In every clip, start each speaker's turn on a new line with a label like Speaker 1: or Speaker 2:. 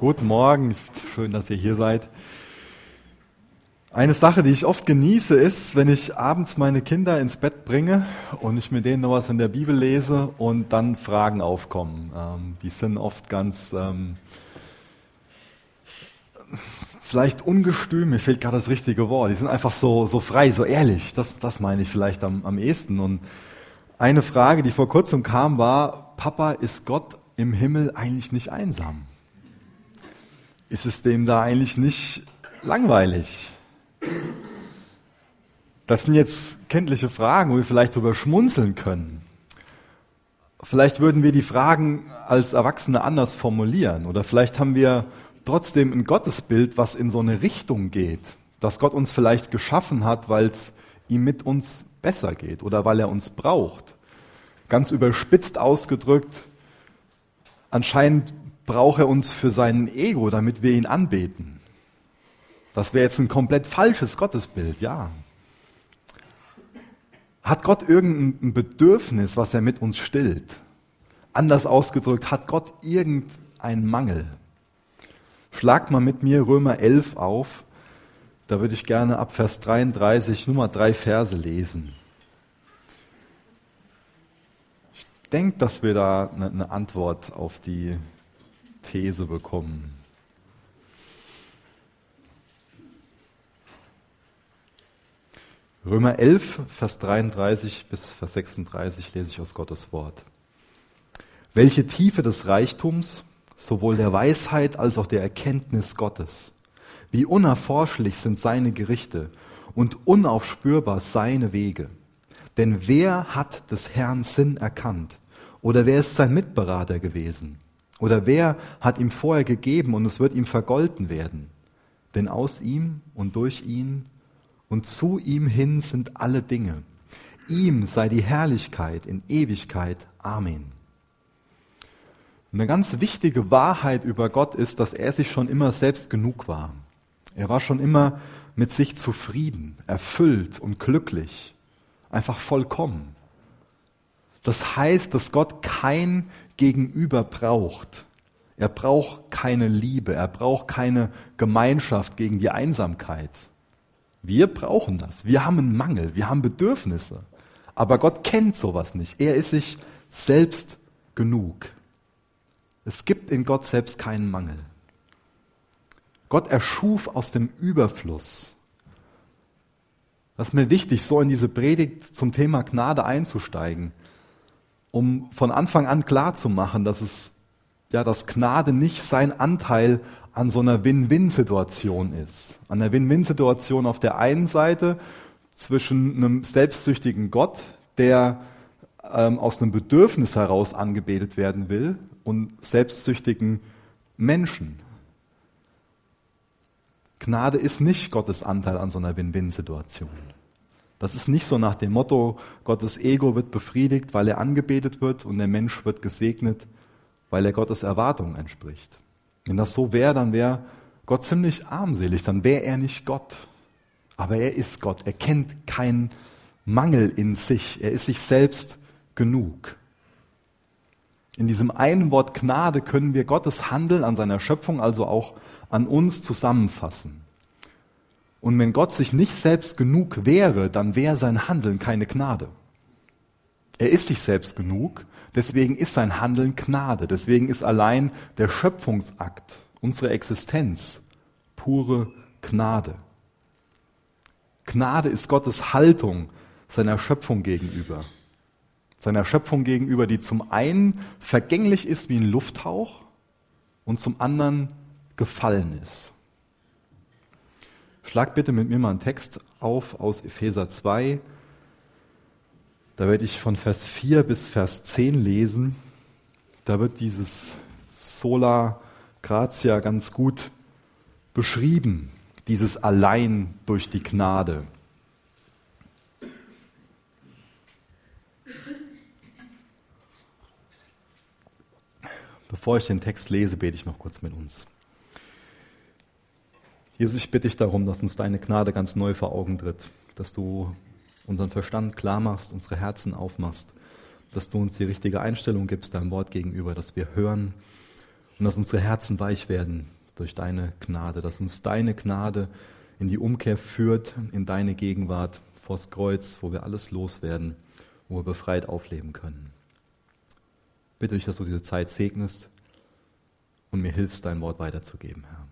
Speaker 1: Guten Morgen, schön, dass ihr hier seid. Eine Sache, die ich oft genieße, ist, wenn ich abends meine Kinder ins Bett bringe und ich mit denen noch was in der Bibel lese und dann Fragen aufkommen. Ähm, die sind oft ganz ähm, vielleicht ungestüm, mir fehlt gerade das richtige Wort. Die sind einfach so, so frei, so ehrlich. Das, das meine ich vielleicht am, am ehesten. Und eine Frage, die vor kurzem kam, war, Papa, ist Gott im Himmel eigentlich nicht einsam? Ist es dem da eigentlich nicht langweilig? Das sind jetzt kenntliche Fragen, wo wir vielleicht drüber schmunzeln können. Vielleicht würden wir die Fragen als Erwachsene anders formulieren oder vielleicht haben wir trotzdem ein Gottesbild, was in so eine Richtung geht, dass Gott uns vielleicht geschaffen hat, weil es ihm mit uns besser geht oder weil er uns braucht. Ganz überspitzt ausgedrückt, anscheinend braucht er uns für sein Ego, damit wir ihn anbeten. Das wäre jetzt ein komplett falsches Gottesbild, ja. Hat Gott irgendein Bedürfnis, was er mit uns stillt? Anders ausgedrückt, hat Gott irgendeinen Mangel? Schlag mal mit mir Römer 11 auf. Da würde ich gerne ab Vers 33 Nummer drei Verse lesen. Ich denke, dass wir da eine Antwort auf die These bekommen. Römer 11, Vers 33 bis Vers 36 lese ich aus Gottes Wort. Welche Tiefe des Reichtums, sowohl der Weisheit als auch der Erkenntnis Gottes. Wie unerforschlich sind seine Gerichte und unaufspürbar seine Wege. Denn wer hat des Herrn Sinn erkannt? Oder wer ist sein Mitberater gewesen? Oder wer hat ihm vorher gegeben und es wird ihm vergolten werden? Denn aus ihm und durch ihn und zu ihm hin sind alle Dinge. Ihm sei die Herrlichkeit in Ewigkeit. Amen. Eine ganz wichtige Wahrheit über Gott ist, dass er sich schon immer selbst genug war. Er war schon immer mit sich zufrieden, erfüllt und glücklich, einfach vollkommen. Das heißt, dass Gott kein Gegenüber braucht. Er braucht keine Liebe, er braucht keine Gemeinschaft gegen die Einsamkeit. Wir brauchen das. Wir haben einen Mangel, wir haben Bedürfnisse. Aber Gott kennt sowas nicht. Er ist sich selbst genug. Es gibt in Gott selbst keinen Mangel. Gott erschuf aus dem Überfluss. Das ist mir wichtig, so in diese Predigt zum Thema Gnade einzusteigen, um von Anfang an klar zu machen, dass es ja, dass Gnade nicht sein Anteil an so einer Win-Win-Situation ist. An der Win-Win-Situation auf der einen Seite zwischen einem selbstsüchtigen Gott, der ähm, aus einem Bedürfnis heraus angebetet werden will, und selbstsüchtigen Menschen. Gnade ist nicht Gottes Anteil an so einer Win-Win-Situation. Das ist nicht so nach dem Motto, Gottes Ego wird befriedigt, weil er angebetet wird und der Mensch wird gesegnet, weil er Gottes Erwartungen entspricht. Wenn das so wäre, dann wäre Gott ziemlich armselig, dann wäre er nicht Gott. Aber er ist Gott, er kennt keinen Mangel in sich, er ist sich selbst genug. In diesem einen Wort Gnade können wir Gottes Handeln an seiner Schöpfung, also auch an uns zusammenfassen. Und wenn Gott sich nicht selbst genug wäre, dann wäre sein Handeln keine Gnade. Er ist sich selbst genug, deswegen ist sein Handeln Gnade. Deswegen ist allein der Schöpfungsakt, unsere Existenz, pure Gnade. Gnade ist Gottes Haltung seiner Schöpfung gegenüber. Seiner Schöpfung gegenüber, die zum einen vergänglich ist wie ein Lufthauch und zum anderen gefallen ist. Schlag bitte mit mir mal einen Text auf aus Epheser 2, da werde ich von Vers 4 bis Vers 10 lesen. Da wird dieses Sola Gratia ganz gut beschrieben, dieses allein durch die Gnade. Bevor ich den Text lese, bete ich noch kurz mit uns. Jesus, ich bitte dich darum, dass uns deine Gnade ganz neu vor Augen tritt, dass du unseren Verstand klar machst, unsere Herzen aufmachst, dass du uns die richtige Einstellung gibst deinem Wort gegenüber, dass wir hören Und dass unsere Herzen weich werden durch deine Gnade, dass uns deine Gnade in die Umkehr führt, in deine Gegenwart vors Kreuz, wo wir alles loswerden, wo wir befreit aufleben können. Bitte dich, dass du diese Zeit segnest und mir hilfst, dein Wort weiterzugeben, Herr.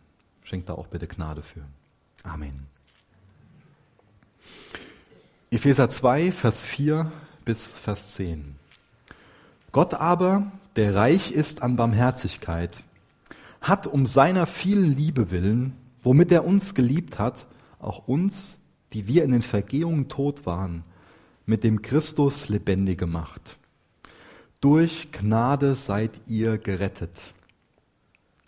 Speaker 1: Schenk da auch bitte Gnade für. Amen. Epheser 2, Vers 4 bis Vers 10. Gott aber, der reich ist an Barmherzigkeit, hat um seiner vielen Liebe willen, womit er uns geliebt hat, auch uns, die wir in den Vergehungen tot waren, mit dem Christus lebendig gemacht. Durch Gnade seid ihr gerettet.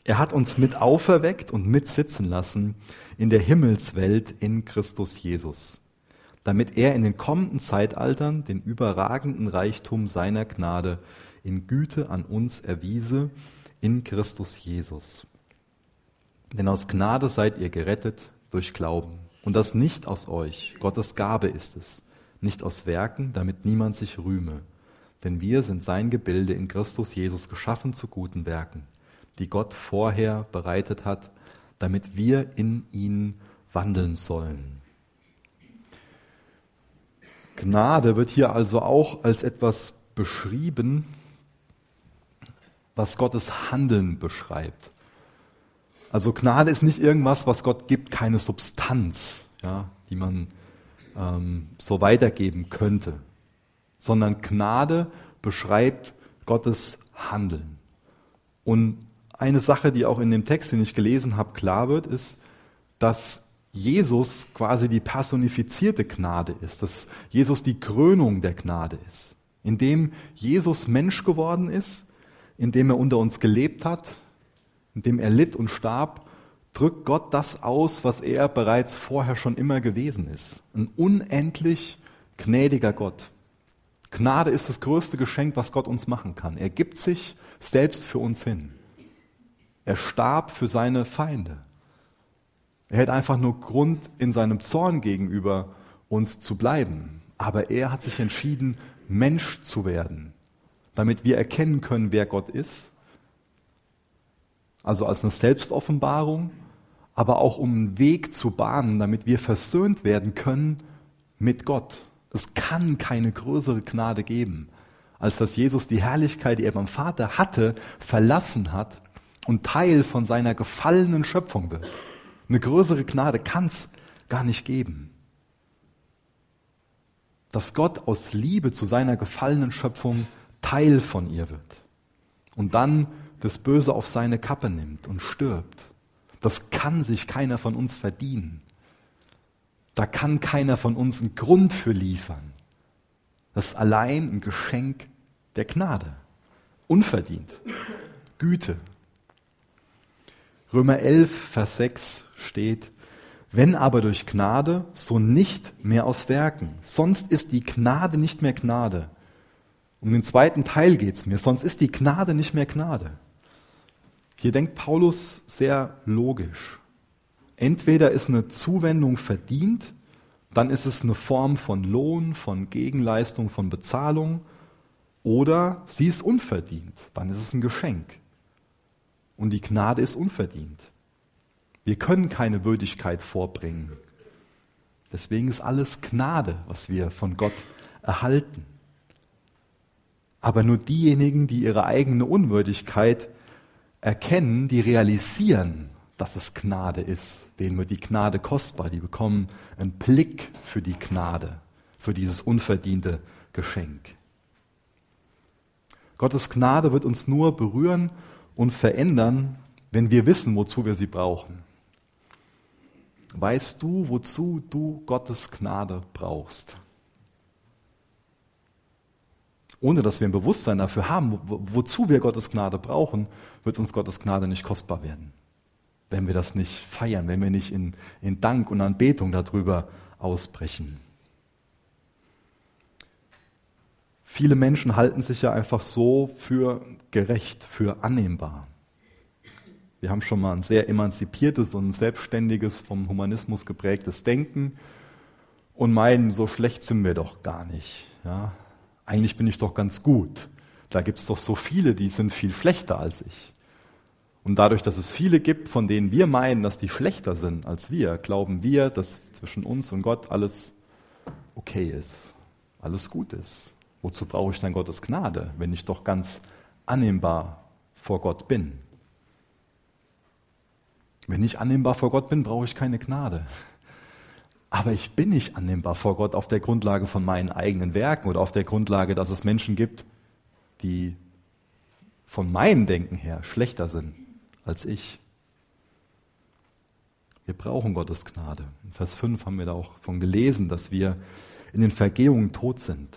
Speaker 1: Er hat uns mit auferweckt und mit sitzen lassen in der Himmelswelt in Christus Jesus, damit er in den kommenden Zeitaltern den überragenden Reichtum seiner Gnade in Güte an uns erwiese in Christus Jesus. Denn aus Gnade seid ihr gerettet durch Glauben. Und das nicht aus euch. Gottes Gabe ist es. Nicht aus Werken, damit niemand sich rühme. Denn wir sind sein Gebilde in Christus Jesus geschaffen zu guten Werken, die Gott vorher bereitet hat, damit wir in ihn wandeln sollen. Gnade wird hier also auch als etwas beschrieben, was Gottes Handeln beschreibt. Also Gnade ist nicht irgendwas, was Gott gibt, keine Substanz, ja, die man ähm, so weitergeben könnte, sondern Gnade beschreibt Gottes Handeln. Und eine Sache, die auch in dem Text, den ich gelesen habe, klar wird, ist, dass Jesus quasi die personifizierte Gnade ist, dass Jesus die Krönung der Gnade ist. Indem Jesus Mensch geworden ist, indem er unter uns gelebt hat, in dem er litt und starb, drückt Gott das aus, was er bereits vorher schon immer gewesen ist. Ein unendlich gnädiger Gott. Gnade ist das größte Geschenk, was Gott uns machen kann. Er gibt sich selbst für uns hin. Er starb für seine Feinde. Er hätte einfach nur Grund, in seinem Zorn gegenüber uns zu bleiben. Aber er hat sich entschieden, Mensch zu werden, damit wir erkennen können, wer Gott ist also als eine Selbstoffenbarung, aber auch um einen Weg zu bahnen, damit wir versöhnt werden können mit Gott. Es kann keine größere Gnade geben, als dass Jesus die Herrlichkeit, die er beim Vater hatte, verlassen hat und Teil von seiner gefallenen Schöpfung wird. Eine größere Gnade kann es gar nicht geben. Dass Gott aus Liebe zu seiner gefallenen Schöpfung Teil von ihr wird. Und dann das Böse auf seine Kappe nimmt und stirbt. Das kann sich keiner von uns verdienen. Da kann keiner von uns einen Grund für liefern. Das ist allein ein Geschenk der Gnade. Unverdient. Güte. Römer 11, Vers 6 steht, wenn aber durch Gnade, so nicht mehr aus Werken. Sonst ist die Gnade nicht mehr Gnade. Um den zweiten Teil geht es mir, sonst ist die Gnade nicht mehr Gnade. Hier denkt Paulus sehr logisch. Entweder ist eine Zuwendung verdient, dann ist es eine Form von Lohn, von Gegenleistung, von Bezahlung, oder sie ist unverdient, dann ist es ein Geschenk. Und die Gnade ist unverdient. Wir können keine Würdigkeit vorbringen. Deswegen ist alles Gnade, was wir von Gott erhalten. Aber nur diejenigen, die ihre eigene Unwürdigkeit erkennen, die realisieren, dass es Gnade ist. Denen wird die Gnade kostbar. Die bekommen einen Blick für die Gnade, für dieses unverdiente Geschenk. Gottes Gnade wird uns nur berühren und verändern, wenn wir wissen, wozu wir sie brauchen. Weißt du, wozu du Gottes Gnade brauchst? ohne dass wir ein Bewusstsein dafür haben, wo, wozu wir Gottes Gnade brauchen, wird uns Gottes Gnade nicht kostbar werden. Wenn wir das nicht feiern, wenn wir nicht in, in Dank und Anbetung darüber ausbrechen. Viele Menschen halten sich ja einfach so für gerecht, für annehmbar. Wir haben schon mal ein sehr emanzipiertes und selbstständiges, vom Humanismus geprägtes Denken und meinen, so schlecht sind wir doch gar nicht. Ja? eigentlich bin ich doch ganz gut. Da gibt es doch so viele, die sind viel schlechter als ich. Und dadurch, dass es viele gibt, von denen wir meinen, dass die schlechter sind als wir, glauben wir, dass zwischen uns und Gott alles okay ist, alles gut ist. Wozu brauche ich dann Gottes Gnade, wenn ich doch ganz annehmbar vor Gott bin? Wenn ich annehmbar vor Gott bin, brauche ich keine Gnade. Aber ich bin nicht annehmbar vor Gott auf der Grundlage von meinen eigenen Werken oder auf der Grundlage, dass es Menschen gibt, die von meinem Denken her schlechter sind als ich. Wir brauchen Gottes Gnade. In Vers 5 haben wir da auch von gelesen, dass wir in den Vergehungen tot sind.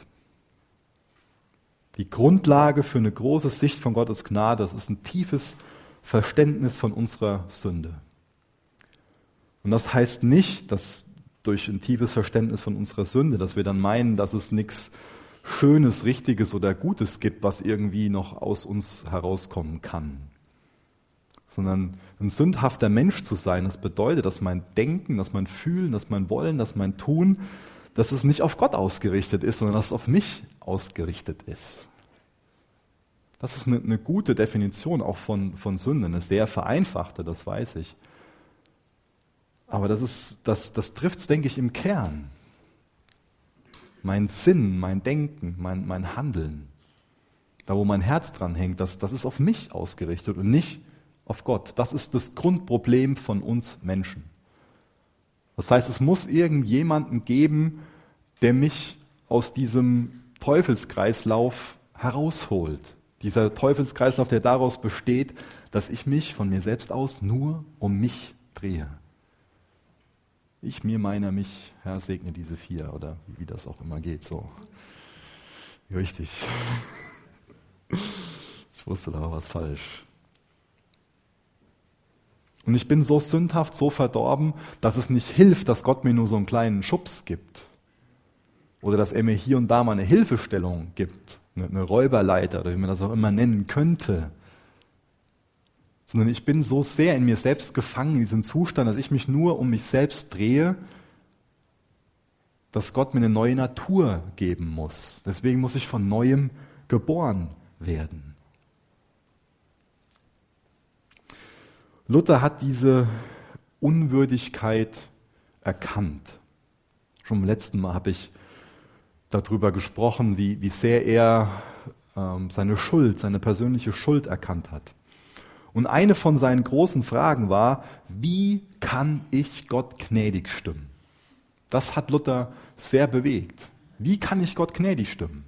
Speaker 1: Die Grundlage für eine große Sicht von Gottes Gnade, das ist ein tiefes Verständnis von unserer Sünde. Und das heißt nicht, dass durch ein tiefes Verständnis von unserer Sünde, dass wir dann meinen, dass es nichts Schönes, Richtiges oder Gutes gibt, was irgendwie noch aus uns herauskommen kann. Sondern ein sündhafter Mensch zu sein, das bedeutet, dass mein Denken, dass mein Fühlen, dass mein Wollen, dass mein Tun, dass es nicht auf Gott ausgerichtet ist, sondern dass es auf mich ausgerichtet ist. Das ist eine, eine gute Definition auch von, von Sünde, eine sehr vereinfachte, das weiß ich. Aber das, das, das trifft es, denke ich, im Kern. Mein Sinn, mein Denken, mein, mein Handeln, da wo mein Herz dran hängt, das, das ist auf mich ausgerichtet und nicht auf Gott. Das ist das Grundproblem von uns Menschen. Das heißt, es muss irgendjemanden geben, der mich aus diesem Teufelskreislauf herausholt. Dieser Teufelskreislauf, der daraus besteht, dass ich mich von mir selbst aus nur um mich drehe. Ich, mir, meiner, mich, Herr, segne diese vier oder wie das auch immer geht. So. Richtig. Ich wusste da was falsch. Und ich bin so sündhaft, so verdorben, dass es nicht hilft, dass Gott mir nur so einen kleinen Schubs gibt. Oder dass er mir hier und da mal eine Hilfestellung gibt. Eine Räuberleiter oder wie man das auch immer nennen könnte sondern ich bin so sehr in mir selbst gefangen in diesem Zustand, dass ich mich nur um mich selbst drehe, dass Gott mir eine neue Natur geben muss. Deswegen muss ich von neuem geboren werden. Luther hat diese Unwürdigkeit erkannt. Schon beim letzten Mal habe ich darüber gesprochen, wie, wie sehr er ähm, seine Schuld, seine persönliche Schuld erkannt hat. Und eine von seinen großen Fragen war, wie kann ich Gott gnädig stimmen? Das hat Luther sehr bewegt. Wie kann ich Gott gnädig stimmen?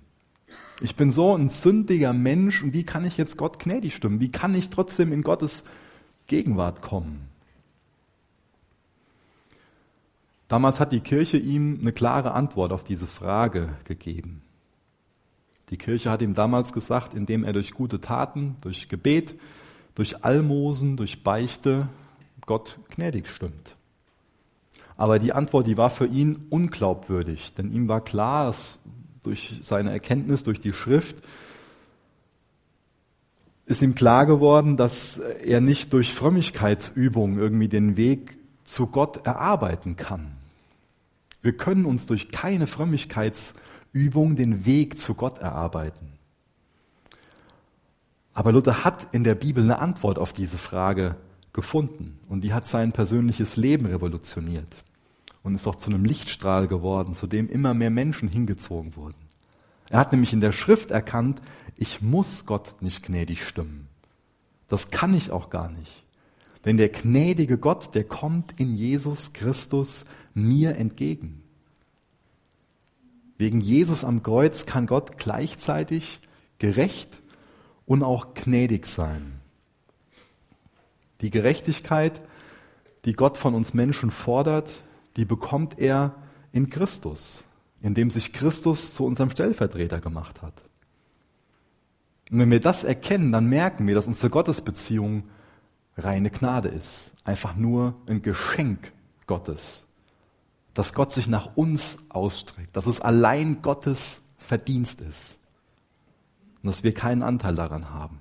Speaker 1: Ich bin so ein sündiger Mensch und wie kann ich jetzt Gott gnädig stimmen? Wie kann ich trotzdem in Gottes Gegenwart kommen? Damals hat die Kirche ihm eine klare Antwort auf diese Frage gegeben. Die Kirche hat ihm damals gesagt, indem er durch gute Taten, durch Gebet, durch Almosen, durch Beichte Gott gnädig stimmt. Aber die Antwort, die war für ihn unglaubwürdig, denn ihm war klar, dass durch seine Erkenntnis, durch die Schrift, ist ihm klar geworden, dass er nicht durch Frömmigkeitsübungen irgendwie den Weg zu Gott erarbeiten kann. Wir können uns durch keine Frömmigkeitsübung den Weg zu Gott erarbeiten. Aber Luther hat in der Bibel eine Antwort auf diese Frage gefunden und die hat sein persönliches Leben revolutioniert und ist auch zu einem Lichtstrahl geworden, zu dem immer mehr Menschen hingezogen wurden. Er hat nämlich in der Schrift erkannt, ich muss Gott nicht gnädig stimmen. Das kann ich auch gar nicht. Denn der gnädige Gott, der kommt in Jesus Christus mir entgegen. Wegen Jesus am Kreuz kann Gott gleichzeitig gerecht und auch gnädig sein. Die Gerechtigkeit, die Gott von uns Menschen fordert, die bekommt er in Christus, indem sich Christus zu unserem Stellvertreter gemacht hat. Und wenn wir das erkennen, dann merken wir, dass unsere Gottesbeziehung reine Gnade ist. Einfach nur ein Geschenk Gottes. Dass Gott sich nach uns ausstreckt. Dass es allein Gottes Verdienst ist und dass wir keinen Anteil daran haben.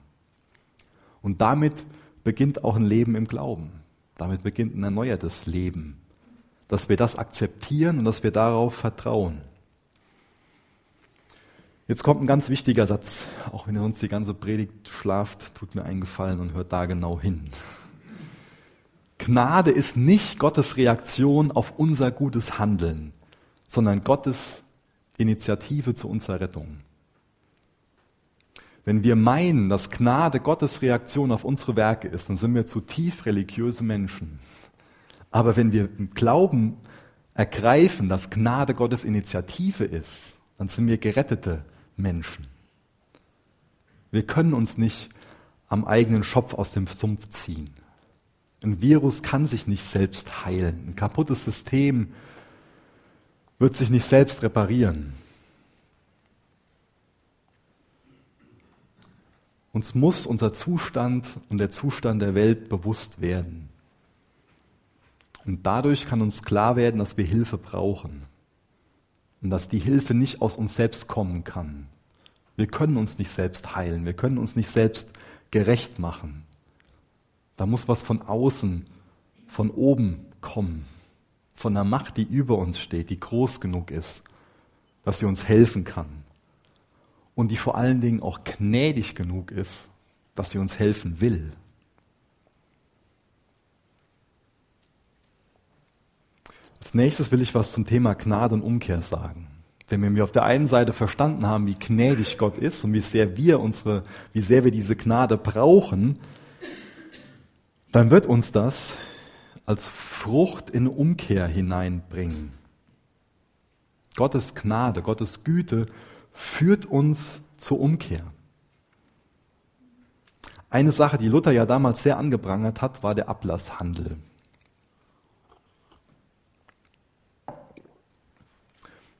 Speaker 1: Und damit beginnt auch ein Leben im Glauben. Damit beginnt ein erneuertes Leben. Dass wir das akzeptieren und dass wir darauf vertrauen. Jetzt kommt ein ganz wichtiger Satz, auch wenn ihr uns die ganze Predigt schlaft, tut mir einen Gefallen und hört da genau hin. Gnade ist nicht Gottes Reaktion auf unser gutes Handeln, sondern Gottes Initiative zu unserer Rettung. Wenn wir meinen, dass Gnade Gottes Reaktion auf unsere Werke ist, dann sind wir zutiefst religiöse Menschen. Aber wenn wir Glauben ergreifen, dass Gnade Gottes Initiative ist, dann sind wir gerettete Menschen. Wir können uns nicht am eigenen Schopf aus dem Sumpf ziehen. Ein Virus kann sich nicht selbst heilen. Ein kaputtes System wird sich nicht selbst reparieren. Uns muss unser Zustand und der Zustand der Welt bewusst werden. Und dadurch kann uns klar werden, dass wir Hilfe brauchen. Und dass die Hilfe nicht aus uns selbst kommen kann. Wir können uns nicht selbst heilen. Wir können uns nicht selbst gerecht machen. Da muss was von außen, von oben kommen. Von einer Macht, die über uns steht, die groß genug ist, dass sie uns helfen kann und die vor allen Dingen auch gnädig genug ist, dass sie uns helfen will. Als nächstes will ich was zum Thema Gnade und Umkehr sagen. Denn wenn wir auf der einen Seite verstanden haben, wie gnädig Gott ist und wie sehr wir unsere, wie sehr wir diese Gnade brauchen, dann wird uns das als Frucht in Umkehr hineinbringen. Gottes Gnade, Gottes Güte führt uns zur Umkehr. Eine Sache, die Luther ja damals sehr angeprangert hat, war der Ablasshandel.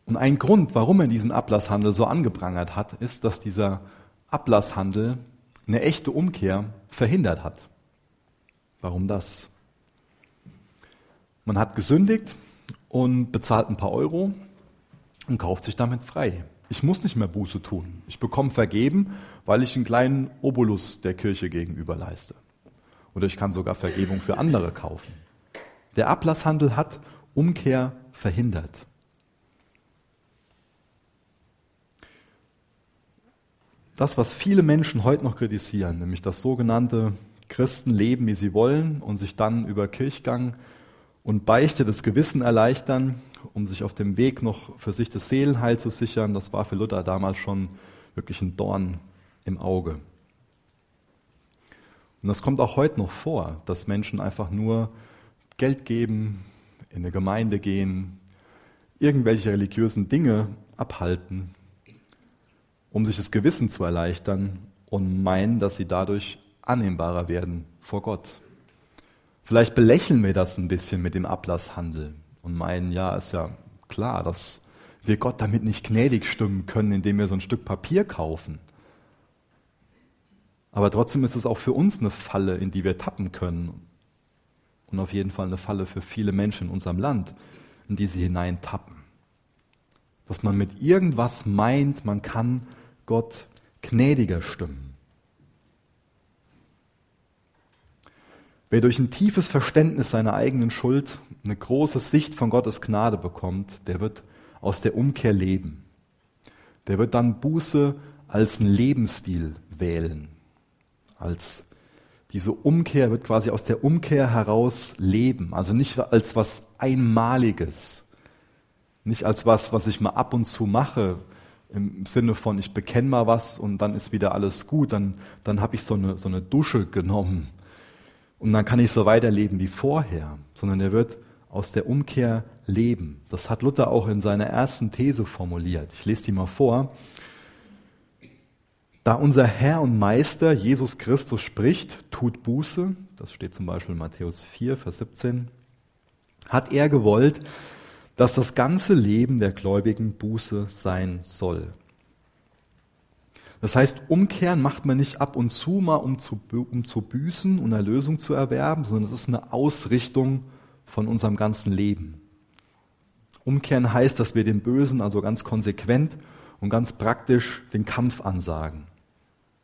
Speaker 1: Und ein Grund, warum er diesen Ablasshandel so angeprangert hat, ist, dass dieser Ablasshandel eine echte Umkehr verhindert hat. Warum das? Man hat gesündigt und bezahlt ein paar Euro und kauft sich damit frei. Ich muss nicht mehr Buße tun. Ich bekomme vergeben, weil ich einen kleinen Obolus der Kirche gegenüber leiste. Oder ich kann sogar Vergebung für andere kaufen. Der Ablasshandel hat Umkehr verhindert. Das, was viele Menschen heute noch kritisieren, nämlich das sogenannte Christen leben, wie sie wollen und sich dann über Kirchgang und Beichte das Gewissen erleichtern, um sich auf dem Weg noch für sich das Seelenheil zu sichern, das war für Luther damals schon wirklich ein Dorn im Auge. Und das kommt auch heute noch vor, dass Menschen einfach nur Geld geben, in eine Gemeinde gehen, irgendwelche religiösen Dinge abhalten, um sich das Gewissen zu erleichtern und meinen, dass sie dadurch annehmbarer werden vor Gott. Vielleicht belächeln wir das ein bisschen mit dem Ablasshandel und meinen, ja, ist ja klar, dass wir Gott damit nicht gnädig stimmen können, indem wir so ein Stück Papier kaufen. Aber trotzdem ist es auch für uns eine Falle, in die wir tappen können. Und auf jeden Fall eine Falle für viele Menschen in unserem Land, in die sie hineintappen. Dass man mit irgendwas meint, man kann Gott gnädiger stimmen. Wer durch ein tiefes Verständnis seiner eigenen Schuld eine große Sicht von Gottes Gnade bekommt, der wird aus der Umkehr leben. Der wird dann Buße als einen Lebensstil wählen. Als diese Umkehr wird quasi aus der Umkehr heraus leben. Also nicht als was Einmaliges. Nicht als was, was ich mal ab und zu mache, im Sinne von, ich bekenne mal was und dann ist wieder alles gut. Dann, dann habe ich so eine, so eine Dusche genommen und dann kann ich so weiterleben wie vorher, sondern er wird aus der Umkehr leben. Das hat Luther auch in seiner ersten These formuliert. Ich lese die mal vor. Da unser Herr und Meister Jesus Christus spricht, tut Buße, das steht zum Beispiel in Matthäus 4, Vers 17, hat er gewollt, dass das ganze Leben der Gläubigen Buße sein soll. Das heißt, umkehren macht man nicht ab und zu mal, um zu, um zu büßen und Erlösung zu erwerben, sondern es ist eine Ausrichtung von unserem ganzen Leben. Umkehren heißt, dass wir dem Bösen also ganz konsequent und ganz praktisch den Kampf ansagen.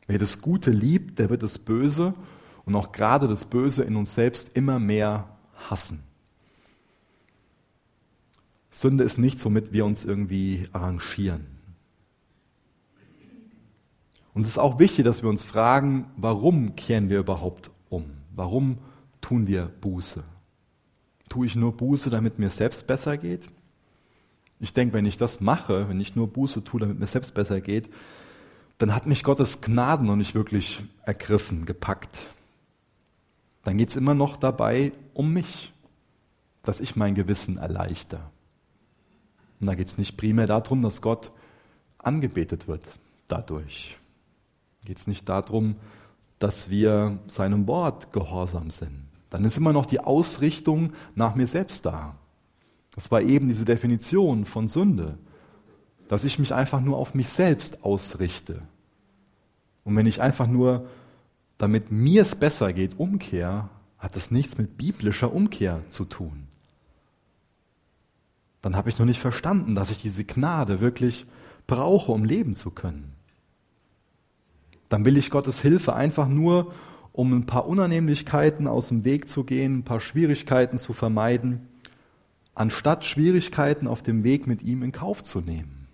Speaker 1: Wer das Gute liebt, der wird das Böse und auch gerade das Böse in uns selbst immer mehr hassen. Sünde ist nichts, womit wir uns irgendwie arrangieren. Und es ist auch wichtig, dass wir uns fragen, warum kehren wir überhaupt um? Warum tun wir Buße? Tue ich nur Buße, damit mir selbst besser geht? Ich denke, wenn ich das mache, wenn ich nur Buße tue, damit mir selbst besser geht, dann hat mich Gottes Gnaden noch nicht wirklich ergriffen, gepackt. Dann geht es immer noch dabei um mich, dass ich mein Gewissen erleichter. Und da geht es nicht primär darum, dass Gott angebetet wird dadurch. Geht es nicht darum, dass wir seinem Wort gehorsam sind. Dann ist immer noch die Ausrichtung nach mir selbst da. Das war eben diese Definition von Sünde, dass ich mich einfach nur auf mich selbst ausrichte. Und wenn ich einfach nur, damit mir es besser geht, umkehre, hat das nichts mit biblischer Umkehr zu tun. Dann habe ich noch nicht verstanden, dass ich diese Gnade wirklich brauche, um leben zu können. Dann will ich Gottes Hilfe einfach nur, um ein paar Unannehmlichkeiten aus dem Weg zu gehen, ein paar Schwierigkeiten zu vermeiden, anstatt Schwierigkeiten auf dem Weg mit ihm in Kauf zu nehmen.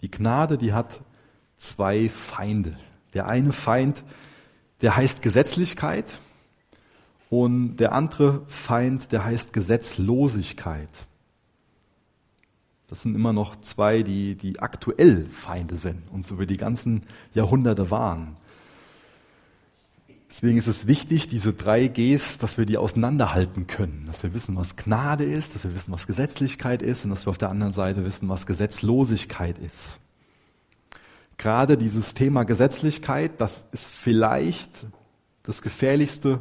Speaker 1: Die Gnade, die hat zwei Feinde. Der eine Feind, der heißt Gesetzlichkeit und der andere Feind, der heißt Gesetzlosigkeit. Das sind immer noch zwei, die, die aktuell Feinde sind und so wie die ganzen Jahrhunderte waren. Deswegen ist es wichtig, diese drei Gs, dass wir die auseinanderhalten können, dass wir wissen, was Gnade ist, dass wir wissen, was Gesetzlichkeit ist und dass wir auf der anderen Seite wissen, was Gesetzlosigkeit ist. Gerade dieses Thema Gesetzlichkeit, das ist vielleicht das gefährlichste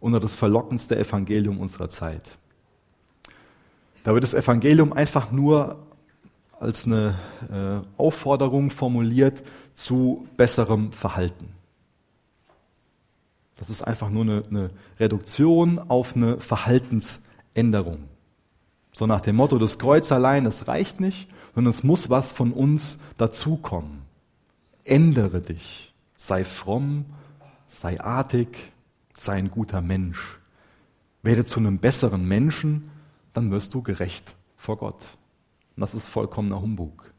Speaker 1: oder das verlockendste Evangelium unserer Zeit. Da wird das Evangelium einfach nur als eine äh, Aufforderung formuliert zu besserem Verhalten. Das ist einfach nur eine, eine Reduktion auf eine Verhaltensänderung. So nach dem Motto, das Kreuz allein, das reicht nicht, sondern es muss was von uns dazukommen. Ändere dich, sei fromm, sei artig, sei ein guter Mensch. Werde zu einem besseren Menschen, dann wirst du gerecht vor Gott. Und das ist vollkommener Humbug.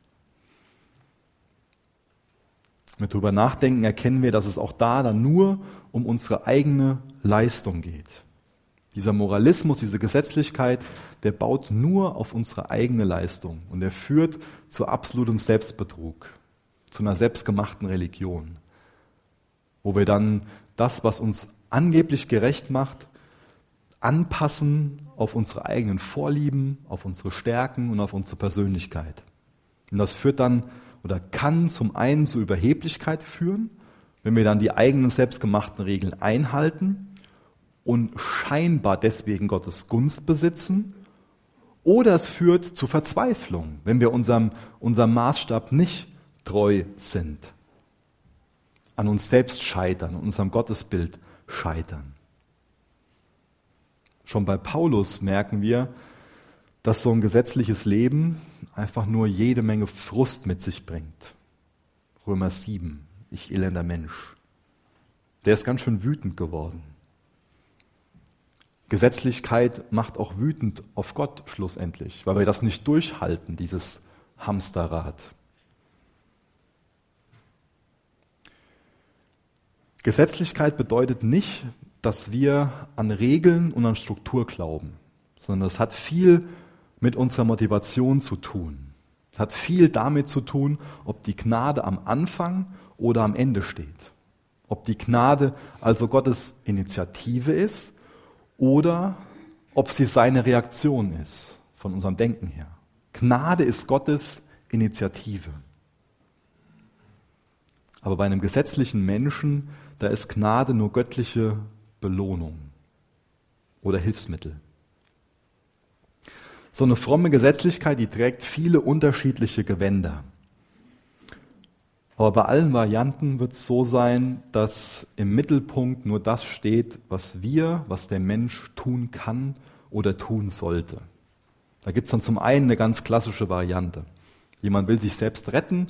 Speaker 1: Wenn wir darüber nachdenken, erkennen wir, dass es auch da dann nur um unsere eigene Leistung geht. Dieser Moralismus, diese Gesetzlichkeit, der baut nur auf unsere eigene Leistung und der führt zu absolutem Selbstbetrug, zu einer selbstgemachten Religion, wo wir dann das, was uns angeblich gerecht macht, anpassen auf unsere eigenen Vorlieben, auf unsere Stärken und auf unsere Persönlichkeit. Und das führt dann oder kann zum einen zu Überheblichkeit führen, wenn wir dann die eigenen selbstgemachten Regeln einhalten und scheinbar deswegen Gottes Gunst besitzen, oder es führt zu Verzweiflung, wenn wir unserem, unserem Maßstab nicht treu sind, an uns selbst scheitern, unserem Gottesbild scheitern. Schon bei Paulus merken wir, dass so ein gesetzliches Leben einfach nur jede Menge Frust mit sich bringt. Römer 7, ich elender Mensch. Der ist ganz schön wütend geworden. Gesetzlichkeit macht auch wütend auf Gott schlussendlich, weil wir das nicht durchhalten, dieses Hamsterrad. Gesetzlichkeit bedeutet nicht, dass wir an Regeln und an Struktur glauben, sondern es hat viel mit unserer Motivation zu tun. Es hat viel damit zu tun, ob die Gnade am Anfang oder am Ende steht. Ob die Gnade also Gottes Initiative ist oder ob sie seine Reaktion ist von unserem Denken her. Gnade ist Gottes Initiative. Aber bei einem gesetzlichen Menschen, da ist Gnade nur göttliche Belohnung oder Hilfsmittel. So eine fromme Gesetzlichkeit, die trägt viele unterschiedliche Gewänder. Aber bei allen Varianten wird es so sein, dass im Mittelpunkt nur das steht, was wir, was der Mensch tun kann oder tun sollte. Da gibt es dann zum einen eine ganz klassische Variante. Jemand will sich selbst retten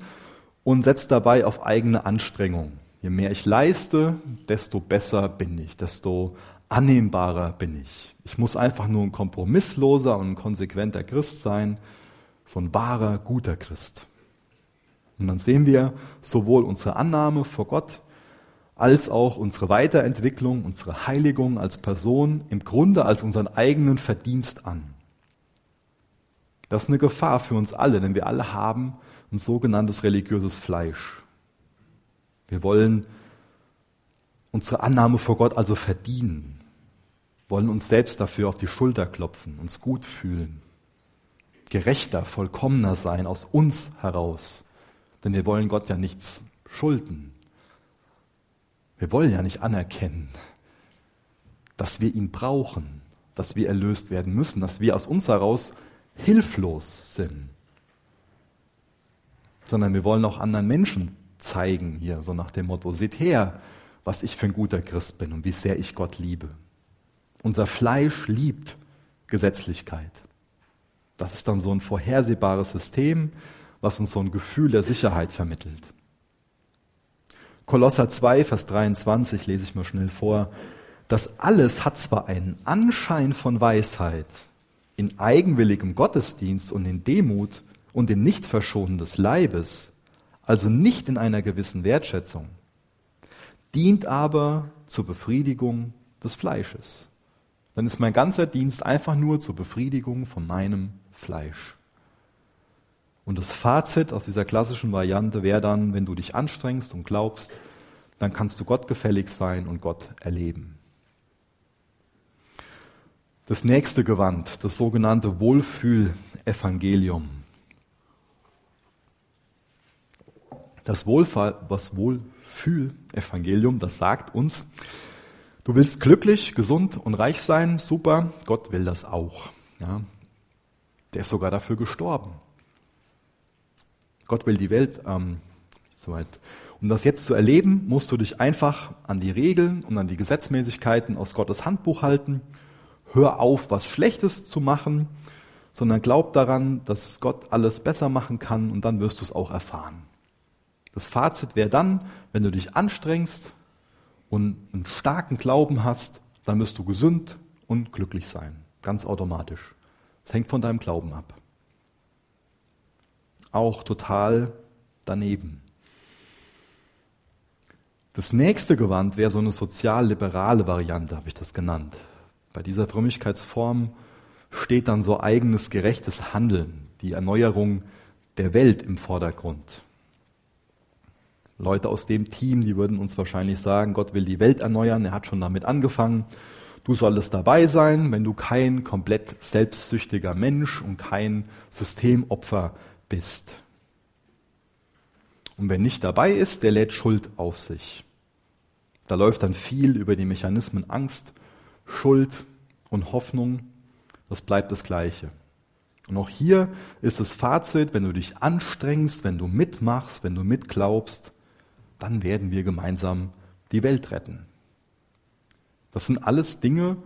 Speaker 1: und setzt dabei auf eigene Anstrengung. Je mehr ich leiste, desto besser bin ich, desto annehmbarer bin ich. Ich muss einfach nur ein kompromissloser und ein konsequenter Christ sein, so ein wahrer, guter Christ. Und dann sehen wir sowohl unsere Annahme vor Gott als auch unsere Weiterentwicklung, unsere Heiligung als Person im Grunde als unseren eigenen Verdienst an. Das ist eine Gefahr für uns alle, denn wir alle haben ein sogenanntes religiöses Fleisch. Wir wollen unsere Annahme vor Gott also verdienen, wollen uns selbst dafür auf die Schulter klopfen, uns gut fühlen, gerechter, vollkommener sein aus uns heraus, denn wir wollen Gott ja nichts schulden. Wir wollen ja nicht anerkennen, dass wir ihn brauchen, dass wir erlöst werden müssen, dass wir aus uns heraus hilflos sind. Sondern wir wollen auch anderen Menschen zeigen hier, so nach dem Motto, seht her, was ich für ein guter Christ bin und wie sehr ich Gott liebe. Unser Fleisch liebt Gesetzlichkeit. Das ist dann so ein vorhersehbares System, was uns so ein Gefühl der Sicherheit vermittelt. Kolosser 2, Vers 23 lese ich mal schnell vor. Das alles hat zwar einen Anschein von Weisheit in eigenwilligem Gottesdienst und in Demut und in Nichtverschonen des Leibes, also nicht in einer gewissen Wertschätzung, dient aber zur Befriedigung des Fleisches. Dann ist mein ganzer Dienst einfach nur zur Befriedigung von meinem Fleisch. Und das Fazit aus dieser klassischen Variante wäre dann, wenn du dich anstrengst und glaubst, dann kannst du Gott gefällig sein und Gott erleben. Das nächste Gewand, das sogenannte Wohlfühl-Evangelium. Das Wohlfall, was Wohlfühl-Evangelium, das sagt uns, du willst glücklich, gesund und reich sein, super, Gott will das auch. Ja. Der ist sogar dafür gestorben. Gott will die Welt, ähm, soweit. Um das jetzt zu erleben, musst du dich einfach an die Regeln und an die Gesetzmäßigkeiten aus Gottes Handbuch halten. Hör auf, was Schlechtes zu machen, sondern glaub daran, dass Gott alles besser machen kann und dann wirst du es auch erfahren. Das Fazit wäre dann, wenn du dich anstrengst und einen starken Glauben hast, dann wirst du gesund und glücklich sein. Ganz automatisch. Es hängt von deinem Glauben ab auch total daneben. Das nächste Gewand wäre so eine sozial-liberale Variante, habe ich das genannt. Bei dieser Frömmigkeitsform steht dann so eigenes gerechtes Handeln, die Erneuerung der Welt im Vordergrund. Leute aus dem Team, die würden uns wahrscheinlich sagen, Gott will die Welt erneuern, er hat schon damit angefangen. Du solltest dabei sein, wenn du kein komplett selbstsüchtiger Mensch und kein Systemopfer bist. Und wer nicht dabei ist, der lädt Schuld auf sich. Da läuft dann viel über die Mechanismen Angst, Schuld und Hoffnung. Das bleibt das Gleiche. Und auch hier ist das Fazit, wenn du dich anstrengst, wenn du mitmachst, wenn du mitglaubst, dann werden wir gemeinsam die Welt retten. Das sind alles Dinge,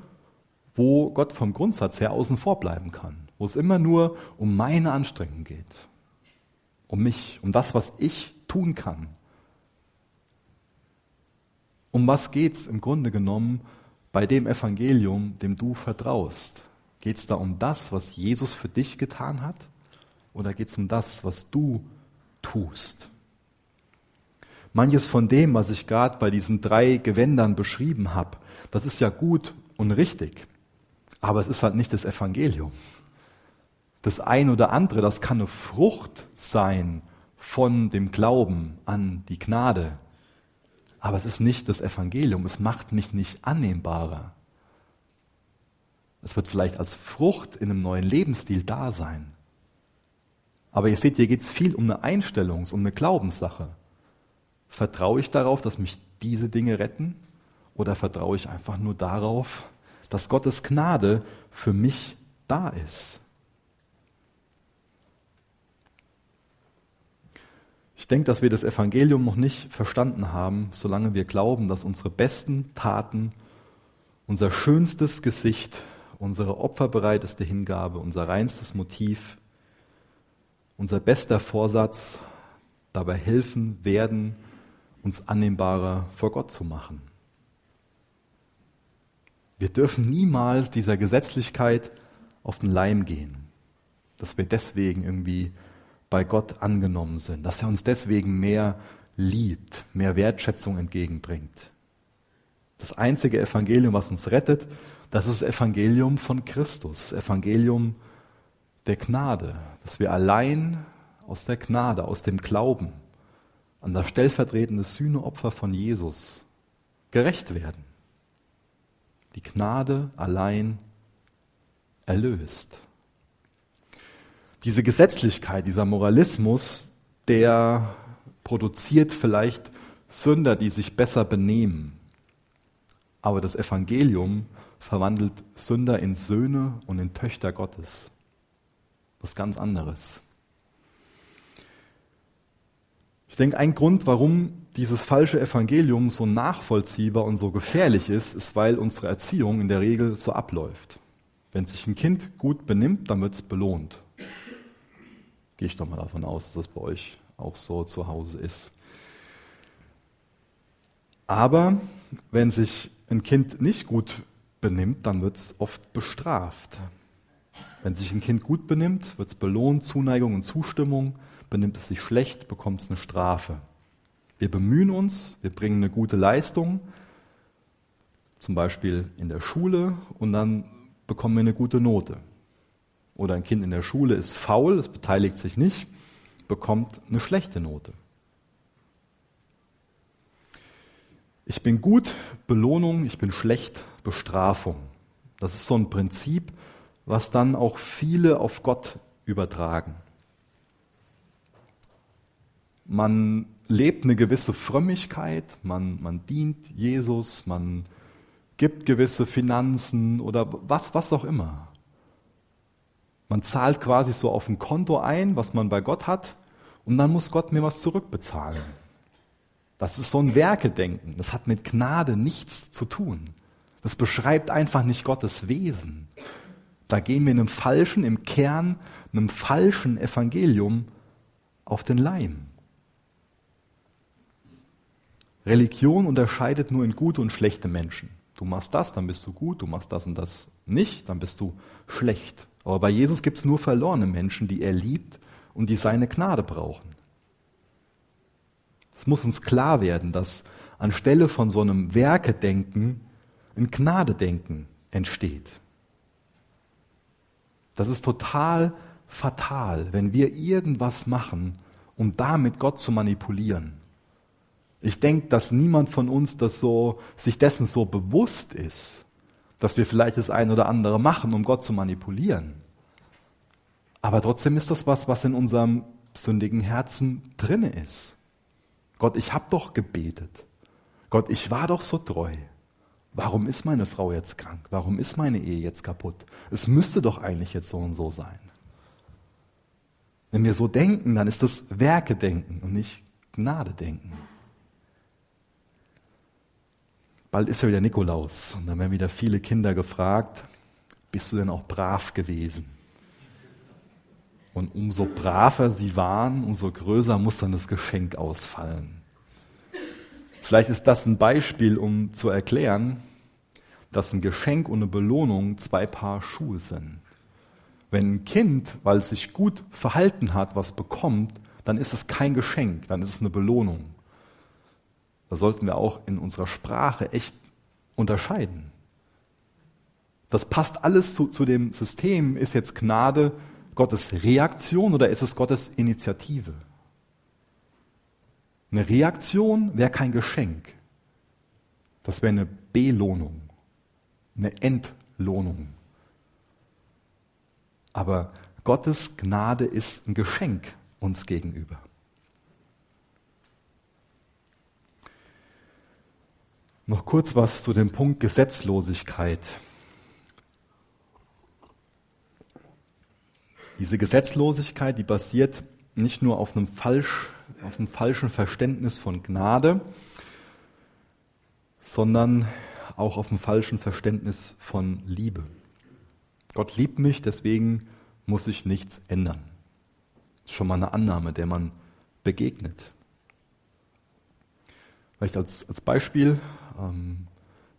Speaker 1: wo Gott vom Grundsatz her außen vor bleiben kann, wo es immer nur um meine Anstrengung geht um mich, um das, was ich tun kann. Um was geht es im Grunde genommen bei dem Evangelium, dem du vertraust? Geht es da um das, was Jesus für dich getan hat? Oder geht es um das, was du tust? Manches von dem, was ich gerade bei diesen drei Gewändern beschrieben habe, das ist ja gut und richtig, aber es ist halt nicht das Evangelium das ein oder andere, das kann eine Frucht sein von dem Glauben an die Gnade. Aber es ist nicht das Evangelium, es macht mich nicht annehmbarer. Es wird vielleicht als Frucht in einem neuen Lebensstil da sein. Aber ihr seht, hier geht es viel um eine Einstellungs-, um eine Glaubenssache. Vertraue ich darauf, dass mich diese Dinge retten? Oder vertraue ich einfach nur darauf, dass Gottes Gnade für mich da ist? Ich denke, dass wir das Evangelium noch nicht verstanden haben, solange wir glauben, dass unsere besten Taten, unser schönstes Gesicht, unsere opferbereiteste Hingabe, unser reinstes Motiv, unser bester Vorsatz dabei helfen werden, uns annehmbarer vor Gott zu machen. Wir dürfen niemals dieser Gesetzlichkeit auf den Leim gehen, dass wir deswegen irgendwie bei Gott angenommen sind, dass er uns deswegen mehr liebt, mehr Wertschätzung entgegenbringt. Das einzige Evangelium, was uns rettet, das ist das Evangelium von Christus, das Evangelium der Gnade, dass wir allein aus der Gnade, aus dem Glauben an das stellvertretende Sühneopfer von Jesus gerecht werden. Die Gnade allein erlöst. Diese Gesetzlichkeit, dieser Moralismus, der produziert vielleicht Sünder, die sich besser benehmen. Aber das Evangelium verwandelt Sünder in Söhne und in Töchter Gottes. Ist ganz anderes. Ich denke, ein Grund, warum dieses falsche Evangelium so nachvollziehbar und so gefährlich ist, ist, weil unsere Erziehung in der Regel so abläuft. Wenn sich ein Kind gut benimmt, dann wird es belohnt. Gehe ich doch mal davon aus, dass das bei euch auch so zu Hause ist. Aber wenn sich ein Kind nicht gut benimmt, dann wird es oft bestraft. Wenn sich ein Kind gut benimmt, wird es belohnt, Zuneigung und Zustimmung benimmt es sich schlecht, bekommt es eine Strafe. Wir bemühen uns, wir bringen eine gute Leistung, zum Beispiel in der Schule, und dann bekommen wir eine gute Note. Oder ein Kind in der Schule ist faul, es beteiligt sich nicht, bekommt eine schlechte Note. Ich bin gut, Belohnung, ich bin schlecht, Bestrafung. Das ist so ein Prinzip, was dann auch viele auf Gott übertragen. Man lebt eine gewisse Frömmigkeit, man, man dient Jesus, man gibt gewisse Finanzen oder was, was auch immer. Man zahlt quasi so auf ein Konto ein, was man bei Gott hat, und dann muss Gott mir was zurückbezahlen. Das ist so ein Werkedenken. Das hat mit Gnade nichts zu tun. Das beschreibt einfach nicht Gottes Wesen. Da gehen wir einem falschen, im Kern, einem falschen Evangelium auf den Leim. Religion unterscheidet nur in gute und schlechte Menschen. Du machst das, dann bist du gut, du machst das und das nicht, dann bist du schlecht. Aber bei Jesus gibt es nur verlorene Menschen, die er liebt und die seine Gnade brauchen. Es muss uns klar werden, dass anstelle von so einem Werkedenken ein Gnadedenken entsteht. Das ist total fatal, wenn wir irgendwas machen, um damit Gott zu manipulieren. Ich denke, dass niemand von uns das so, sich dessen so bewusst ist, dass wir vielleicht das ein oder andere machen, um Gott zu manipulieren. Aber trotzdem ist das was, was in unserem sündigen Herzen drinne ist. Gott, ich habe doch gebetet. Gott, ich war doch so treu. Warum ist meine Frau jetzt krank? Warum ist meine Ehe jetzt kaputt? Es müsste doch eigentlich jetzt so und so sein. Wenn wir so denken, dann ist das Werke-Denken und nicht Gnade-Denken. Bald ist ja wieder Nikolaus und dann werden wieder viele Kinder gefragt, bist du denn auch brav gewesen? Und umso braver sie waren, umso größer muss dann das Geschenk ausfallen. Vielleicht ist das ein Beispiel, um zu erklären, dass ein Geschenk und eine Belohnung zwei Paar Schuhe sind. Wenn ein Kind, weil es sich gut verhalten hat, was bekommt, dann ist es kein Geschenk, dann ist es eine Belohnung. Da sollten wir auch in unserer Sprache echt unterscheiden. Das passt alles zu, zu dem System. Ist jetzt Gnade Gottes Reaktion oder ist es Gottes Initiative? Eine Reaktion wäre kein Geschenk. Das wäre eine Belohnung, eine Entlohnung. Aber Gottes Gnade ist ein Geschenk uns gegenüber. Noch kurz was zu dem Punkt Gesetzlosigkeit. Diese Gesetzlosigkeit, die basiert nicht nur auf einem, falsch, auf einem falschen Verständnis von Gnade, sondern auch auf einem falschen Verständnis von Liebe. Gott liebt mich, deswegen muss sich nichts ändern. Das ist schon mal eine Annahme, der man begegnet. Vielleicht als, als Beispiel, ähm,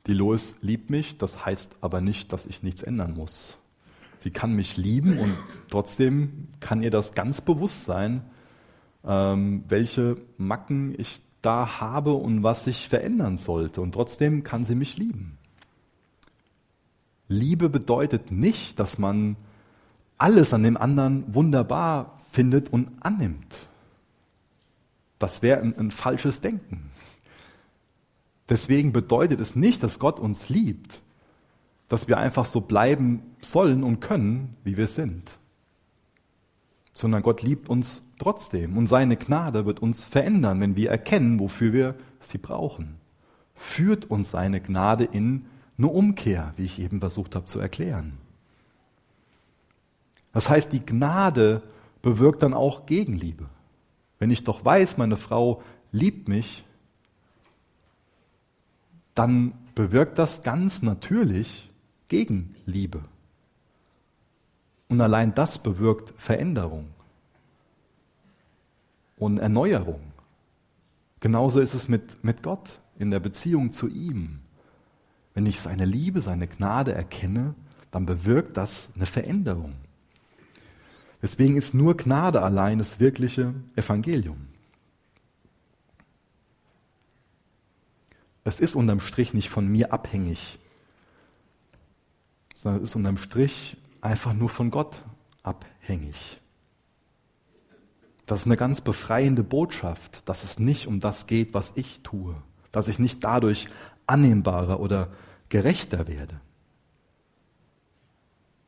Speaker 1: die Lois liebt mich, das heißt aber nicht, dass ich nichts ändern muss. Sie kann mich lieben und trotzdem kann ihr das ganz bewusst sein, ähm, welche Macken ich da habe und was sich verändern sollte. Und trotzdem kann sie mich lieben. Liebe bedeutet nicht, dass man alles an dem anderen wunderbar findet und annimmt. Das wäre ein, ein falsches Denken. Deswegen bedeutet es nicht, dass Gott uns liebt, dass wir einfach so bleiben sollen und können, wie wir sind, sondern Gott liebt uns trotzdem und seine Gnade wird uns verändern, wenn wir erkennen, wofür wir sie brauchen. Führt uns seine Gnade in eine Umkehr, wie ich eben versucht habe zu erklären. Das heißt, die Gnade bewirkt dann auch Gegenliebe. Wenn ich doch weiß, meine Frau liebt mich, dann bewirkt das ganz natürlich Gegenliebe. Und allein das bewirkt Veränderung und Erneuerung. Genauso ist es mit, mit Gott in der Beziehung zu ihm. Wenn ich seine Liebe, seine Gnade erkenne, dann bewirkt das eine Veränderung. Deswegen ist nur Gnade allein das wirkliche Evangelium. Es ist unterm Strich nicht von mir abhängig, sondern es ist unterm Strich einfach nur von Gott abhängig. Das ist eine ganz befreiende Botschaft, dass es nicht um das geht, was ich tue, dass ich nicht dadurch annehmbarer oder gerechter werde.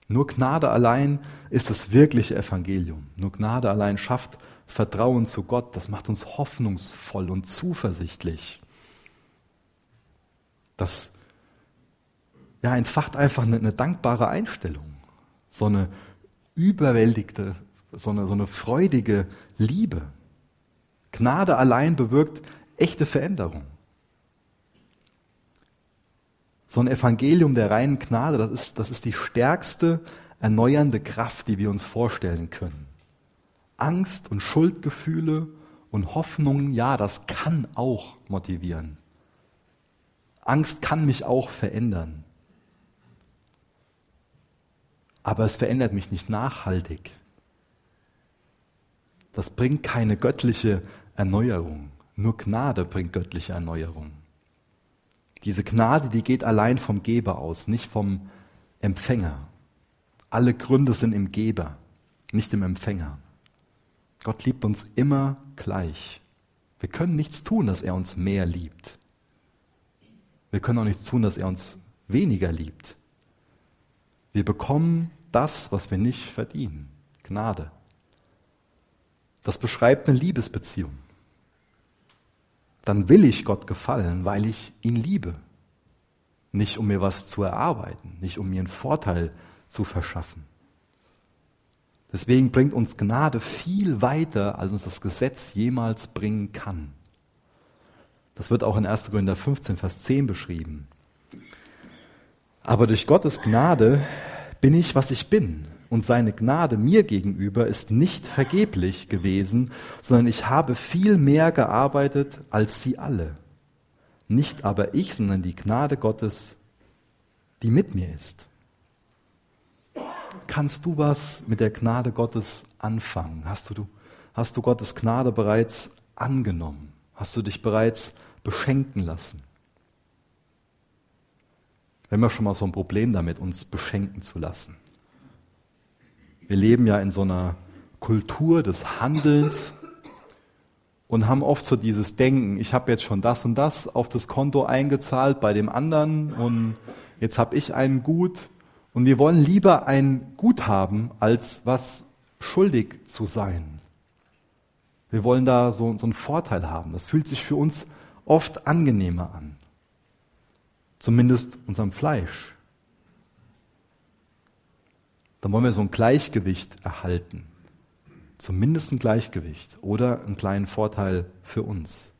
Speaker 1: Nur Gnade allein ist das wirkliche Evangelium. Nur Gnade allein schafft Vertrauen zu Gott. Das macht uns hoffnungsvoll und zuversichtlich. Das ja, entfacht einfach eine, eine dankbare Einstellung. So eine überwältigte, so eine, so eine freudige Liebe. Gnade allein bewirkt echte Veränderung. So ein Evangelium der reinen Gnade, das ist, das ist die stärkste erneuernde Kraft, die wir uns vorstellen können. Angst und Schuldgefühle und Hoffnungen, ja, das kann auch motivieren. Angst kann mich auch verändern. Aber es verändert mich nicht nachhaltig. Das bringt keine göttliche Erneuerung. Nur Gnade bringt göttliche Erneuerung. Diese Gnade, die geht allein vom Geber aus, nicht vom Empfänger. Alle Gründe sind im Geber, nicht im Empfänger. Gott liebt uns immer gleich. Wir können nichts tun, dass er uns mehr liebt. Wir können auch nichts tun, dass er uns weniger liebt. Wir bekommen das, was wir nicht verdienen. Gnade. Das beschreibt eine Liebesbeziehung dann will ich Gott gefallen, weil ich ihn liebe. Nicht um mir was zu erarbeiten, nicht um mir einen Vorteil zu verschaffen. Deswegen bringt uns Gnade viel weiter, als uns das Gesetz jemals bringen kann. Das wird auch in 1. Korinther 15, Vers 10 beschrieben. Aber durch Gottes Gnade bin ich, was ich bin und seine Gnade mir gegenüber ist nicht vergeblich gewesen, sondern ich habe viel mehr gearbeitet als sie alle. Nicht aber ich, sondern die Gnade Gottes, die mit mir ist. Kannst du was mit der Gnade Gottes anfangen? Hast du, hast du Gottes Gnade bereits angenommen? Hast du dich bereits beschenken lassen? Wir haben ja schon mal so ein Problem damit, uns beschenken zu lassen. Wir leben ja in so einer Kultur des Handelns und haben oft so dieses Denken, ich habe jetzt schon das und das auf das Konto eingezahlt bei dem anderen und jetzt habe ich ein Gut und wir wollen lieber ein Gut haben, als was schuldig zu sein. Wir wollen da so, so einen Vorteil haben. Das fühlt sich für uns oft angenehmer an. Zumindest unserem Fleisch dann wollen wir so ein Gleichgewicht erhalten. Zumindest ein Gleichgewicht oder einen kleinen Vorteil für uns.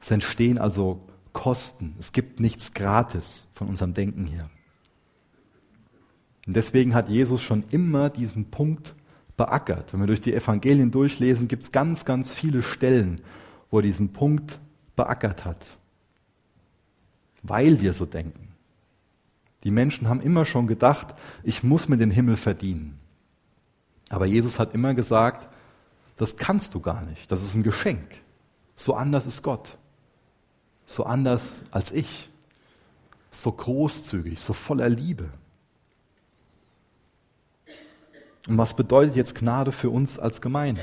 Speaker 1: Es entstehen also Kosten. Es gibt nichts gratis von unserem Denken her. Und deswegen hat Jesus schon immer diesen Punkt beackert. Wenn wir durch die Evangelien durchlesen, gibt es ganz, ganz viele Stellen, wo er diesen Punkt beackert hat. Weil wir so denken. Die Menschen haben immer schon gedacht, ich muss mir den Himmel verdienen. Aber Jesus hat immer gesagt, das kannst du gar nicht. Das ist ein Geschenk. So anders ist Gott. So anders als ich. So großzügig, so voller Liebe. Und was bedeutet jetzt Gnade für uns als Gemeinde?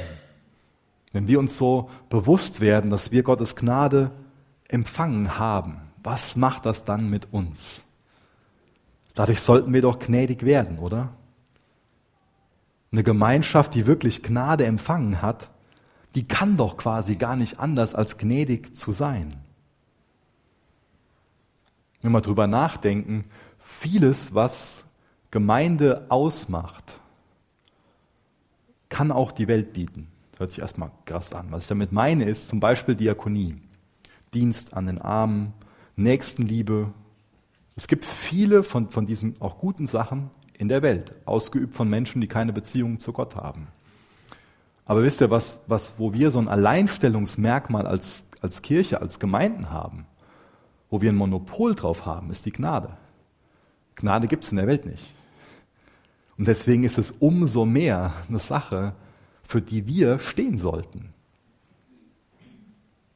Speaker 1: Wenn wir uns so bewusst werden, dass wir Gottes Gnade empfangen haben, was macht das dann mit uns? Dadurch sollten wir doch gnädig werden, oder? Eine Gemeinschaft, die wirklich Gnade empfangen hat, die kann doch quasi gar nicht anders als gnädig zu sein. Wenn wir drüber nachdenken, vieles, was Gemeinde ausmacht, kann auch die Welt bieten. Hört sich erstmal krass an. Was ich damit meine, ist zum Beispiel Diakonie, Dienst an den Armen, Nächstenliebe. Es gibt viele von, von diesen auch guten Sachen in der Welt, ausgeübt von Menschen, die keine Beziehung zu Gott haben. Aber wisst ihr, was, was, wo wir so ein Alleinstellungsmerkmal als, als Kirche, als Gemeinden haben, wo wir ein Monopol drauf haben, ist die Gnade. Gnade gibt es in der Welt nicht. Und deswegen ist es umso mehr eine Sache, für die wir stehen sollten.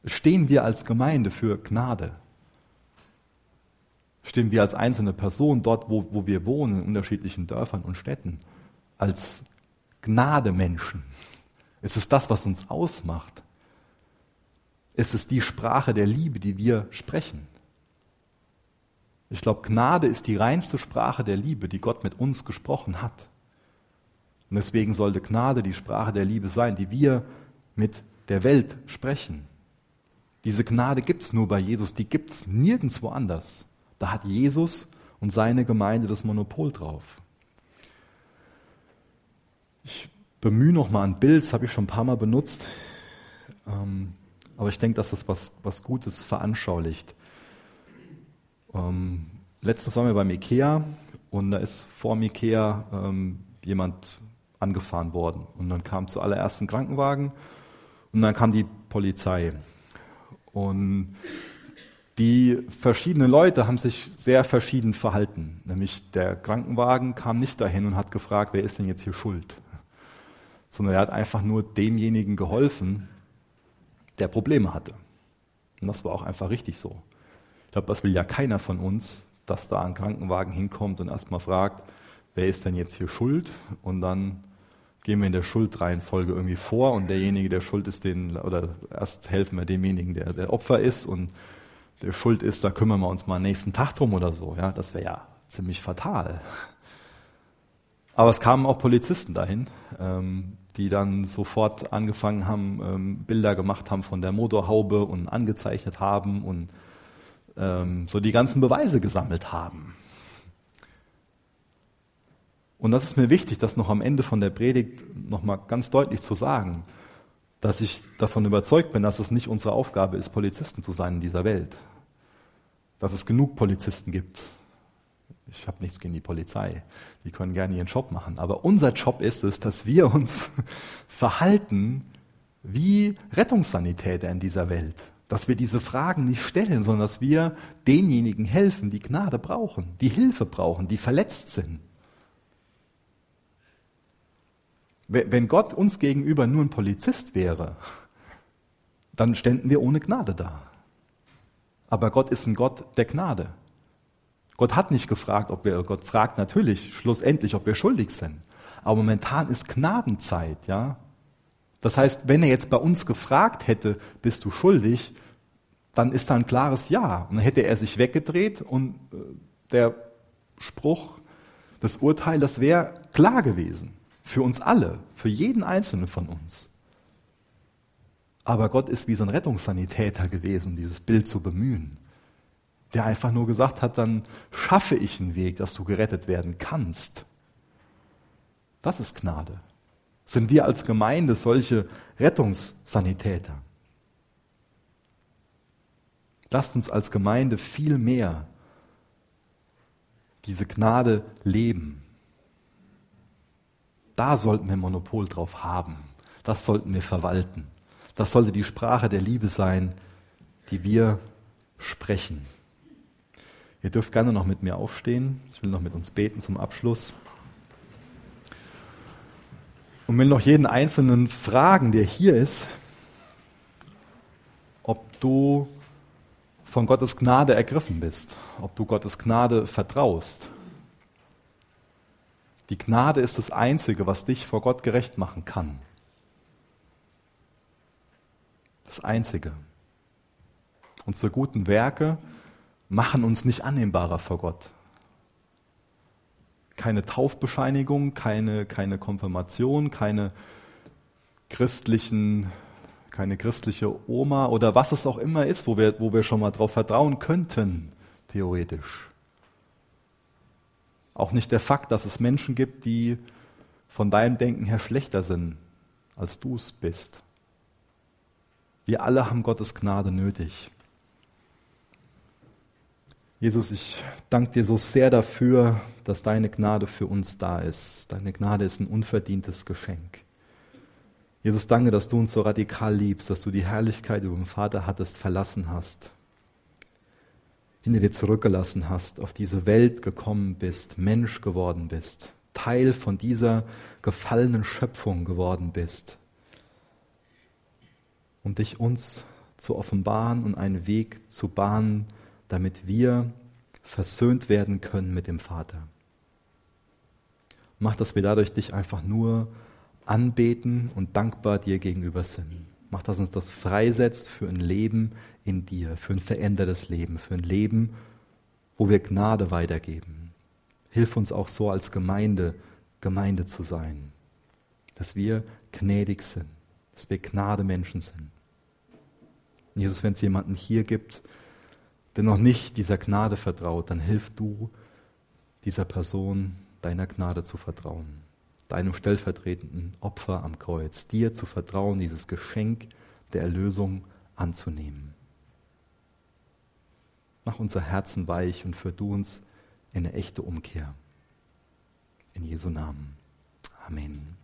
Speaker 1: Stehen wir als Gemeinde für Gnade? Stehen wir als einzelne Person dort, wo, wo wir wohnen, in unterschiedlichen Dörfern und Städten, als Gnademenschen? Ist es das, was uns ausmacht? Ist es die Sprache der Liebe, die wir sprechen? Ich glaube, Gnade ist die reinste Sprache der Liebe, die Gott mit uns gesprochen hat. Und deswegen sollte Gnade die Sprache der Liebe sein, die wir mit der Welt sprechen. Diese Gnade gibt es nur bei Jesus, die gibt es nirgendwo anders. Da hat Jesus und seine Gemeinde das Monopol drauf. Ich bemühe noch mal ein Bild, das habe ich schon ein paar Mal benutzt, ähm, aber ich denke, dass das was, was Gutes veranschaulicht. Ähm, letztens waren wir beim Ikea und da ist vor dem Ikea ähm, jemand angefahren worden. Und dann kam zuallererst ein Krankenwagen und dann kam die Polizei. Und die verschiedenen Leute haben sich sehr verschieden verhalten. Nämlich der Krankenwagen kam nicht dahin und hat gefragt, wer ist denn jetzt hier schuld? Sondern er hat einfach nur demjenigen geholfen, der Probleme hatte. Und das war auch einfach richtig so glaube, das will ja keiner von uns, dass da ein Krankenwagen hinkommt und erstmal fragt, wer ist denn jetzt hier schuld? Und dann gehen wir in der Schuldreihenfolge irgendwie vor und derjenige, der schuld ist, den, oder erst helfen wir demjenigen, der der Opfer ist und der schuld ist, da kümmern wir uns mal nächsten Tag drum oder so. Ja, das wäre ja ziemlich fatal. Aber es kamen auch Polizisten dahin, ähm, die dann sofort angefangen haben, ähm, Bilder gemacht haben von der Motorhaube und angezeichnet haben und ähm, so die ganzen Beweise gesammelt haben. Und das ist mir wichtig, das noch am Ende von der Predigt nochmal ganz deutlich zu sagen, dass ich davon überzeugt bin, dass es nicht unsere Aufgabe ist, Polizisten zu sein in dieser Welt. Dass es genug Polizisten gibt. Ich habe nichts gegen die Polizei. Die können gerne ihren Job machen. Aber unser Job ist es, dass wir uns verhalten wie Rettungssanitäter in dieser Welt dass wir diese Fragen nicht stellen, sondern dass wir denjenigen helfen, die Gnade brauchen, die Hilfe brauchen, die verletzt sind. Wenn Gott uns gegenüber nur ein Polizist wäre, dann ständen wir ohne Gnade da. Aber Gott ist ein Gott der Gnade. Gott hat nicht gefragt, ob wir, Gott fragt natürlich schlussendlich, ob wir schuldig sind. Aber momentan ist Gnadenzeit, ja. Das heißt, wenn er jetzt bei uns gefragt hätte, bist du schuldig, dann ist da ein klares Ja. Und dann hätte er sich weggedreht und äh, der Spruch, das Urteil, das wäre klar gewesen. Für uns alle, für jeden Einzelnen von uns. Aber Gott ist wie so ein Rettungssanitäter gewesen, um dieses Bild zu bemühen. Der einfach nur gesagt hat, dann schaffe ich einen Weg, dass du gerettet werden kannst. Das ist Gnade sind wir als Gemeinde solche Rettungssanitäter. Lasst uns als Gemeinde viel mehr diese Gnade leben. Da sollten wir Monopol drauf haben. Das sollten wir verwalten. Das sollte die Sprache der Liebe sein, die wir sprechen. Ihr dürft gerne noch mit mir aufstehen. Ich will noch mit uns beten zum Abschluss. Und will noch jeden Einzelnen fragen, der hier ist, ob du von Gottes Gnade ergriffen bist, ob du Gottes Gnade vertraust. Die Gnade ist das Einzige, was dich vor Gott gerecht machen kann. Das Einzige. Unsere guten Werke machen uns nicht annehmbarer vor Gott. Keine Taufbescheinigung, keine, keine Konfirmation, keine christlichen, keine christliche Oma oder was es auch immer ist, wo wir, wo wir schon mal darauf vertrauen könnten, theoretisch. Auch nicht der Fakt, dass es Menschen gibt, die von deinem Denken her schlechter sind, als du es bist. Wir alle haben Gottes Gnade nötig. Jesus, ich danke dir so sehr dafür, dass deine Gnade für uns da ist. Deine Gnade ist ein unverdientes Geschenk. Jesus, danke, dass du uns so radikal liebst, dass du die Herrlichkeit über den Vater hattest, verlassen hast, hinter dir zurückgelassen hast, auf diese Welt gekommen bist, Mensch geworden bist, Teil von dieser gefallenen Schöpfung geworden bist, um dich uns zu offenbaren und einen Weg zu bahnen, damit wir versöhnt werden können mit dem Vater. Mach, dass wir dadurch dich einfach nur anbeten und dankbar dir gegenüber sind. Mach, dass uns das freisetzt für ein Leben in dir, für ein verändertes Leben, für ein Leben, wo wir Gnade weitergeben. Hilf uns auch so als Gemeinde, Gemeinde zu sein, dass wir gnädig sind, dass wir Gnademenschen sind. Jesus, wenn es jemanden hier gibt, der noch nicht dieser Gnade vertraut, dann hilf du dieser Person, deiner Gnade zu vertrauen, deinem stellvertretenden Opfer am Kreuz, dir zu vertrauen, dieses Geschenk der Erlösung anzunehmen. Mach unser Herzen weich und führ du uns in eine echte Umkehr. In Jesu Namen. Amen.